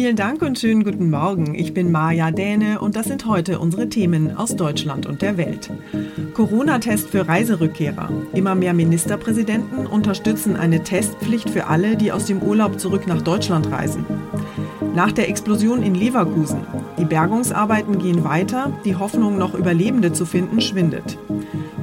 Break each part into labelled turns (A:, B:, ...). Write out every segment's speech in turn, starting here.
A: Vielen Dank und schönen guten Morgen. Ich bin Maja Däne und das sind heute unsere Themen aus Deutschland und der Welt. Corona-Test für Reiserückkehrer. Immer mehr Ministerpräsidenten unterstützen eine Testpflicht für alle, die aus dem Urlaub zurück nach Deutschland reisen. Nach der Explosion in Leverkusen. Die Bergungsarbeiten gehen weiter, die Hoffnung, noch Überlebende zu finden, schwindet.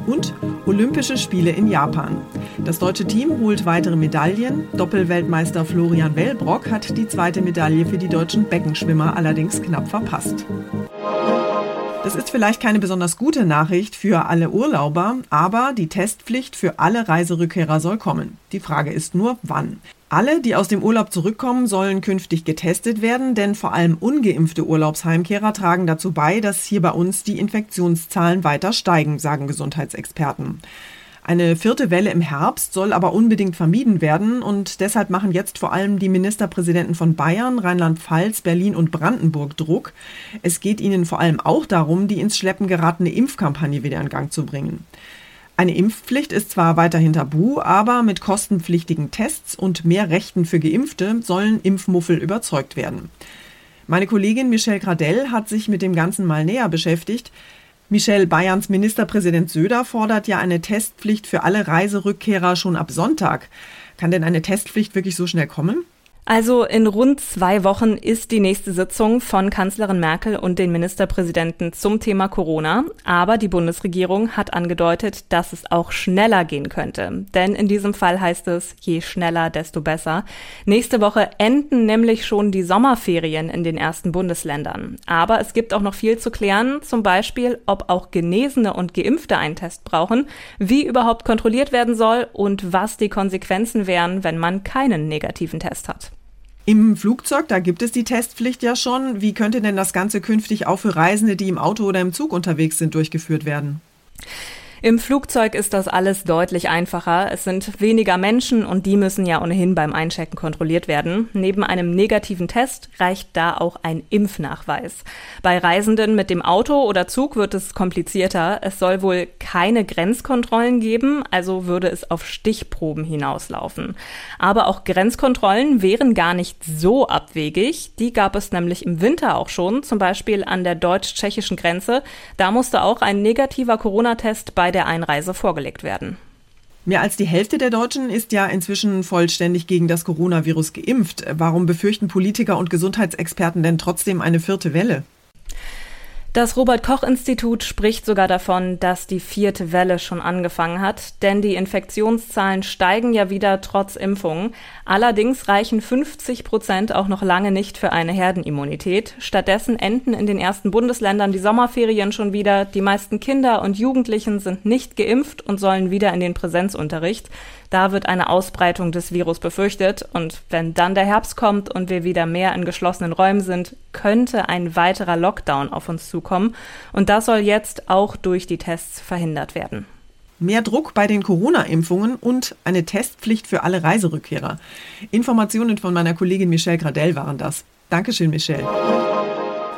A: Und Olympische Spiele in Japan. Das deutsche Team holt weitere Medaillen. Doppelweltmeister Florian Wellbrock hat die zweite Medaille für die deutschen Beckenschwimmer allerdings knapp verpasst. Das ist vielleicht keine besonders gute Nachricht für alle Urlauber, aber die Testpflicht für alle Reiserückkehrer soll kommen. Die Frage ist nur, wann. Alle, die aus dem Urlaub zurückkommen, sollen künftig getestet werden, denn vor allem ungeimpfte Urlaubsheimkehrer tragen dazu bei, dass hier bei uns die Infektionszahlen weiter steigen, sagen Gesundheitsexperten. Eine vierte Welle im Herbst soll aber unbedingt vermieden werden und deshalb machen jetzt vor allem die Ministerpräsidenten von Bayern, Rheinland-Pfalz, Berlin und Brandenburg Druck. Es geht ihnen vor allem auch darum, die ins Schleppen geratene Impfkampagne wieder in Gang zu bringen. Eine Impfpflicht ist zwar weiterhin tabu, aber mit kostenpflichtigen Tests und mehr Rechten für Geimpfte sollen Impfmuffel überzeugt werden. Meine Kollegin Michelle Gradell hat sich mit dem Ganzen mal näher beschäftigt. Michel Bayerns Ministerpräsident Söder fordert ja eine Testpflicht für alle Reiserückkehrer schon ab Sonntag. Kann denn eine Testpflicht wirklich so schnell kommen?
B: Also in rund zwei Wochen ist die nächste Sitzung von Kanzlerin Merkel und den Ministerpräsidenten zum Thema Corona. Aber die Bundesregierung hat angedeutet, dass es auch schneller gehen könnte. Denn in diesem Fall heißt es, je schneller, desto besser. Nächste Woche enden nämlich schon die Sommerferien in den ersten Bundesländern. Aber es gibt auch noch viel zu klären. Zum Beispiel, ob auch Genesene und Geimpfte einen Test brauchen, wie überhaupt kontrolliert werden soll und was die Konsequenzen wären, wenn man keinen negativen Test hat.
A: Im Flugzeug, da gibt es die Testpflicht ja schon. Wie könnte denn das Ganze künftig auch für Reisende, die im Auto oder im Zug unterwegs sind, durchgeführt werden?
B: Im Flugzeug ist das alles deutlich einfacher. Es sind weniger Menschen und die müssen ja ohnehin beim Einchecken kontrolliert werden. Neben einem negativen Test reicht da auch ein Impfnachweis. Bei Reisenden mit dem Auto oder Zug wird es komplizierter. Es soll wohl keine Grenzkontrollen geben, also würde es auf Stichproben hinauslaufen. Aber auch Grenzkontrollen wären gar nicht so abwegig. Die gab es nämlich im Winter auch schon, zum Beispiel an der deutsch-tschechischen Grenze. Da musste auch ein negativer Corona-Test bei der Einreise vorgelegt werden.
A: Mehr als die Hälfte der Deutschen ist ja inzwischen vollständig gegen das Coronavirus geimpft. Warum befürchten Politiker und Gesundheitsexperten denn trotzdem eine vierte Welle?
B: Das Robert Koch Institut spricht sogar davon, dass die vierte Welle schon angefangen hat, denn die Infektionszahlen steigen ja wieder trotz Impfungen. Allerdings reichen 50 Prozent auch noch lange nicht für eine Herdenimmunität. Stattdessen enden in den ersten Bundesländern die Sommerferien schon wieder. Die meisten Kinder und Jugendlichen sind nicht geimpft und sollen wieder in den Präsenzunterricht. Da wird eine Ausbreitung des Virus befürchtet und wenn dann der Herbst kommt und wir wieder mehr in geschlossenen Räumen sind, könnte ein weiterer Lockdown auf uns zukommen und das soll jetzt auch durch die Tests verhindert werden.
A: Mehr Druck bei den Corona-Impfungen und eine Testpflicht für alle Reiserückkehrer. Informationen von meiner Kollegin Michelle Gradell waren das. Dankeschön, Michelle.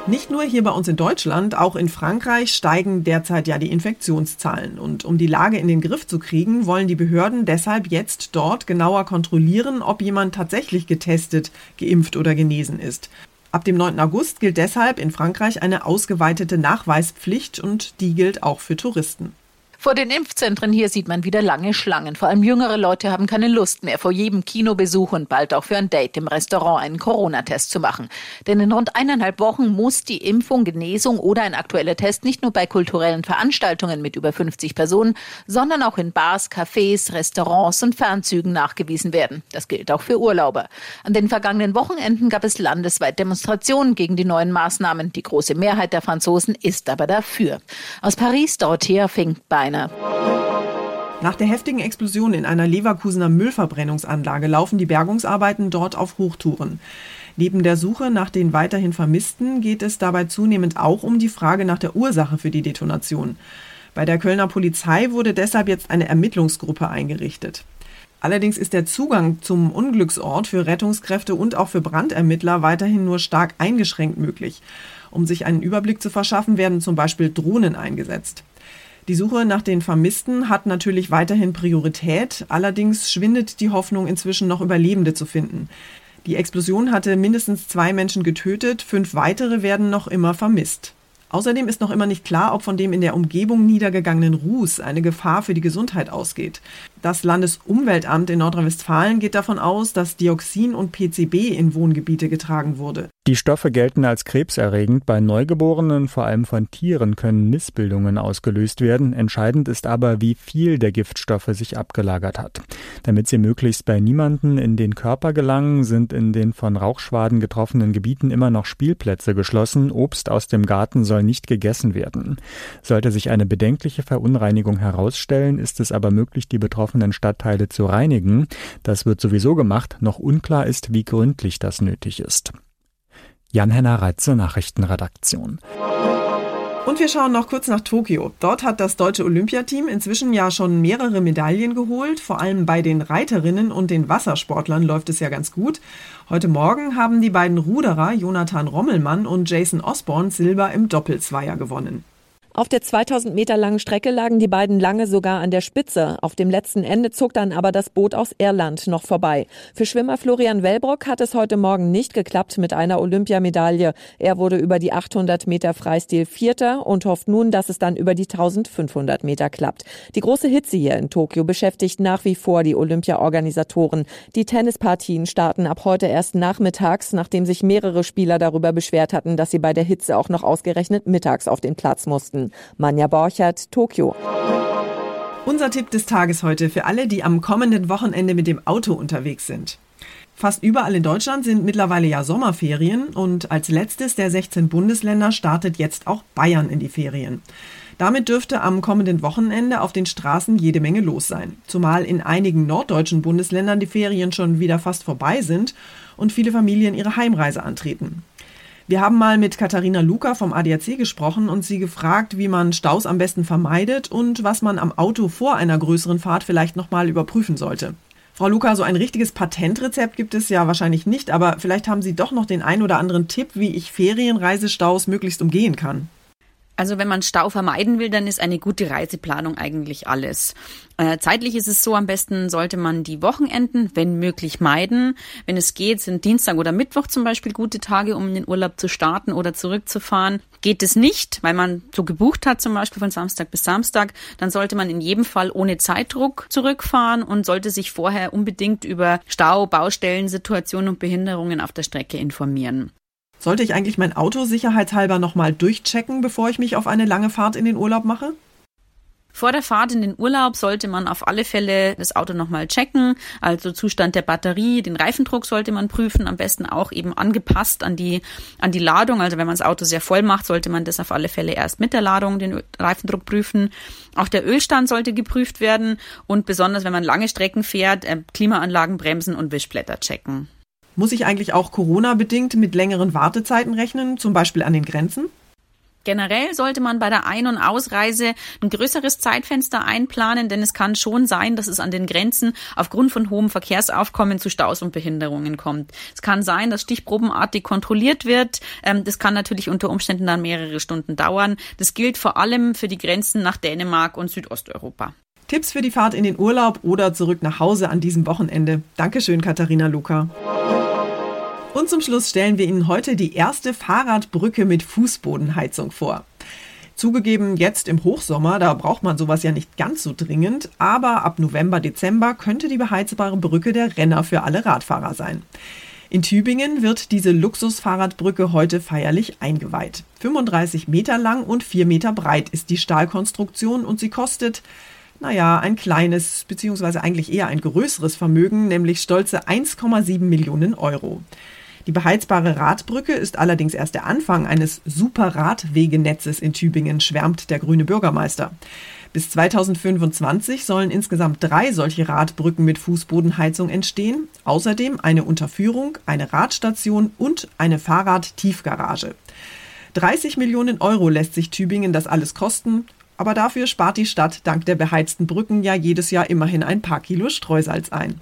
A: Nicht nur hier bei uns in Deutschland, auch in Frankreich steigen derzeit ja die Infektionszahlen. Und um die Lage in den Griff zu kriegen, wollen die Behörden deshalb jetzt dort genauer kontrollieren, ob jemand tatsächlich getestet, geimpft oder genesen ist. Ab dem 9. August gilt deshalb in Frankreich eine ausgeweitete Nachweispflicht und die gilt auch für Touristen.
C: Vor den Impfzentren hier sieht man wieder lange Schlangen. Vor allem jüngere Leute haben keine Lust mehr, vor jedem Kinobesuch und bald auch für ein Date im Restaurant einen Corona-Test zu machen. Denn in rund eineinhalb Wochen muss die Impfung, Genesung oder ein aktueller Test nicht nur bei kulturellen Veranstaltungen mit über 50 Personen, sondern auch in Bars, Cafés, Restaurants und Fernzügen nachgewiesen werden. Das gilt auch für Urlauber. An den vergangenen Wochenenden gab es landesweit Demonstrationen gegen die neuen Maßnahmen. Die große Mehrheit der Franzosen ist aber dafür. Aus Paris, Dorothea Fink bei einer.
A: Nach der heftigen Explosion in einer Leverkusener Müllverbrennungsanlage laufen die Bergungsarbeiten dort auf Hochtouren. Neben der Suche nach den weiterhin Vermissten geht es dabei zunehmend auch um die Frage nach der Ursache für die Detonation. Bei der Kölner Polizei wurde deshalb jetzt eine Ermittlungsgruppe eingerichtet. Allerdings ist der Zugang zum Unglücksort für Rettungskräfte und auch für Brandermittler weiterhin nur stark eingeschränkt möglich. Um sich einen Überblick zu verschaffen, werden zum Beispiel Drohnen eingesetzt. Die Suche nach den Vermissten hat natürlich weiterhin Priorität, allerdings schwindet die Hoffnung inzwischen noch Überlebende zu finden. Die Explosion hatte mindestens zwei Menschen getötet, fünf weitere werden noch immer vermisst. Außerdem ist noch immer nicht klar, ob von dem in der Umgebung niedergegangenen Ruß eine Gefahr für die Gesundheit ausgeht. Das Landesumweltamt in Nordrhein-Westfalen geht davon aus, dass Dioxin und PCB in Wohngebiete getragen wurde.
D: Die Stoffe gelten als krebserregend. Bei Neugeborenen, vor allem von Tieren, können Missbildungen ausgelöst werden. Entscheidend ist aber, wie viel der Giftstoffe sich abgelagert hat. Damit sie möglichst bei niemanden in den Körper gelangen, sind in den von Rauchschwaden getroffenen Gebieten immer noch Spielplätze geschlossen. Obst aus dem Garten soll nicht gegessen werden. Sollte sich eine bedenkliche Verunreinigung herausstellen, ist es aber möglich, die betroffenen Stadtteile zu reinigen. Das wird sowieso gemacht. Noch unklar ist, wie gründlich das nötig ist. Jan-Henner Reitze, Nachrichtenredaktion.
A: Und wir schauen noch kurz nach Tokio. Dort hat das deutsche Olympiateam inzwischen ja schon mehrere Medaillen geholt. Vor allem bei den Reiterinnen und den Wassersportlern läuft es ja ganz gut. Heute Morgen haben die beiden Ruderer Jonathan Rommelmann und Jason Osborne Silber im Doppelzweier gewonnen.
E: Auf der 2000 Meter langen Strecke lagen die beiden lange sogar an der Spitze. Auf dem letzten Ende zog dann aber das Boot aus Irland noch vorbei. Für Schwimmer Florian Wellbrock hat es heute Morgen nicht geklappt mit einer Olympiamedaille. Er wurde über die 800 Meter Freistil Vierter und hofft nun, dass es dann über die 1500 Meter klappt. Die große Hitze hier in Tokio beschäftigt nach wie vor die Olympia-Organisatoren. Die Tennispartien starten ab heute erst nachmittags, nachdem sich mehrere Spieler darüber beschwert hatten, dass sie bei der Hitze auch noch ausgerechnet mittags auf den Platz mussten. Manja Borchert, Tokio.
A: Unser Tipp des Tages heute für alle, die am kommenden Wochenende mit dem Auto unterwegs sind. Fast überall in Deutschland sind mittlerweile ja Sommerferien und als letztes der 16 Bundesländer startet jetzt auch Bayern in die Ferien. Damit dürfte am kommenden Wochenende auf den Straßen jede Menge los sein, zumal in einigen norddeutschen Bundesländern die Ferien schon wieder fast vorbei sind und viele Familien ihre Heimreise antreten. Wir haben mal mit Katharina Luca vom ADAC gesprochen und sie gefragt, wie man Staus am besten vermeidet und was man am Auto vor einer größeren Fahrt vielleicht nochmal überprüfen sollte. Frau Luca, so ein richtiges Patentrezept gibt es ja wahrscheinlich nicht, aber vielleicht haben Sie doch noch den ein oder anderen Tipp, wie ich Ferienreisestaus möglichst umgehen kann.
F: Also wenn man Stau vermeiden will, dann ist eine gute Reiseplanung eigentlich alles. Äh, zeitlich ist es so, am besten sollte man die Wochenenden, wenn möglich, meiden. Wenn es geht, sind Dienstag oder Mittwoch zum Beispiel gute Tage, um in den Urlaub zu starten oder zurückzufahren. Geht es nicht, weil man so gebucht hat, zum Beispiel von Samstag bis Samstag, dann sollte man in jedem Fall ohne Zeitdruck zurückfahren und sollte sich vorher unbedingt über Stau, Baustellen, Situationen und Behinderungen auf der Strecke informieren.
A: Sollte ich eigentlich mein Auto sicherheitshalber nochmal durchchecken, bevor ich mich auf eine lange Fahrt in den Urlaub mache?
F: Vor der Fahrt in den Urlaub sollte man auf alle Fälle das Auto nochmal checken, also Zustand der Batterie, den Reifendruck sollte man prüfen, am besten auch eben angepasst an die, an die Ladung. Also wenn man das Auto sehr voll macht, sollte man das auf alle Fälle erst mit der Ladung den Reifendruck prüfen. Auch der Ölstand sollte geprüft werden und besonders wenn man lange Strecken fährt, äh, Klimaanlagen, Bremsen und Wischblätter checken.
A: Muss ich eigentlich auch Corona-bedingt mit längeren Wartezeiten rechnen, zum Beispiel an den Grenzen?
F: Generell sollte man bei der Ein- und Ausreise ein größeres Zeitfenster einplanen, denn es kann schon sein, dass es an den Grenzen aufgrund von hohem Verkehrsaufkommen zu Staus und Behinderungen kommt. Es kann sein, dass stichprobenartig kontrolliert wird. Ähm, das kann natürlich unter Umständen dann mehrere Stunden dauern. Das gilt vor allem für die Grenzen nach Dänemark und Südosteuropa.
A: Tipps für die Fahrt in den Urlaub oder zurück nach Hause an diesem Wochenende. Dankeschön, Katharina Luca. Und zum Schluss stellen wir Ihnen heute die erste Fahrradbrücke mit Fußbodenheizung vor. Zugegeben, jetzt im Hochsommer, da braucht man sowas ja nicht ganz so dringend, aber ab November, Dezember könnte die beheizbare Brücke der Renner für alle Radfahrer sein. In Tübingen wird diese Luxusfahrradbrücke heute feierlich eingeweiht. 35 Meter lang und 4 Meter breit ist die Stahlkonstruktion und sie kostet, naja, ein kleines, beziehungsweise eigentlich eher ein größeres Vermögen, nämlich stolze 1,7 Millionen Euro. Die beheizbare Radbrücke ist allerdings erst der Anfang eines Super-Radwegenetzes in Tübingen, schwärmt der grüne Bürgermeister. Bis 2025 sollen insgesamt drei solche Radbrücken mit Fußbodenheizung entstehen. Außerdem eine Unterführung, eine Radstation und eine Fahrradtiefgarage. 30 Millionen Euro lässt sich Tübingen das alles kosten. Aber dafür spart die Stadt dank der beheizten Brücken ja jedes Jahr immerhin ein paar Kilo Streusalz ein.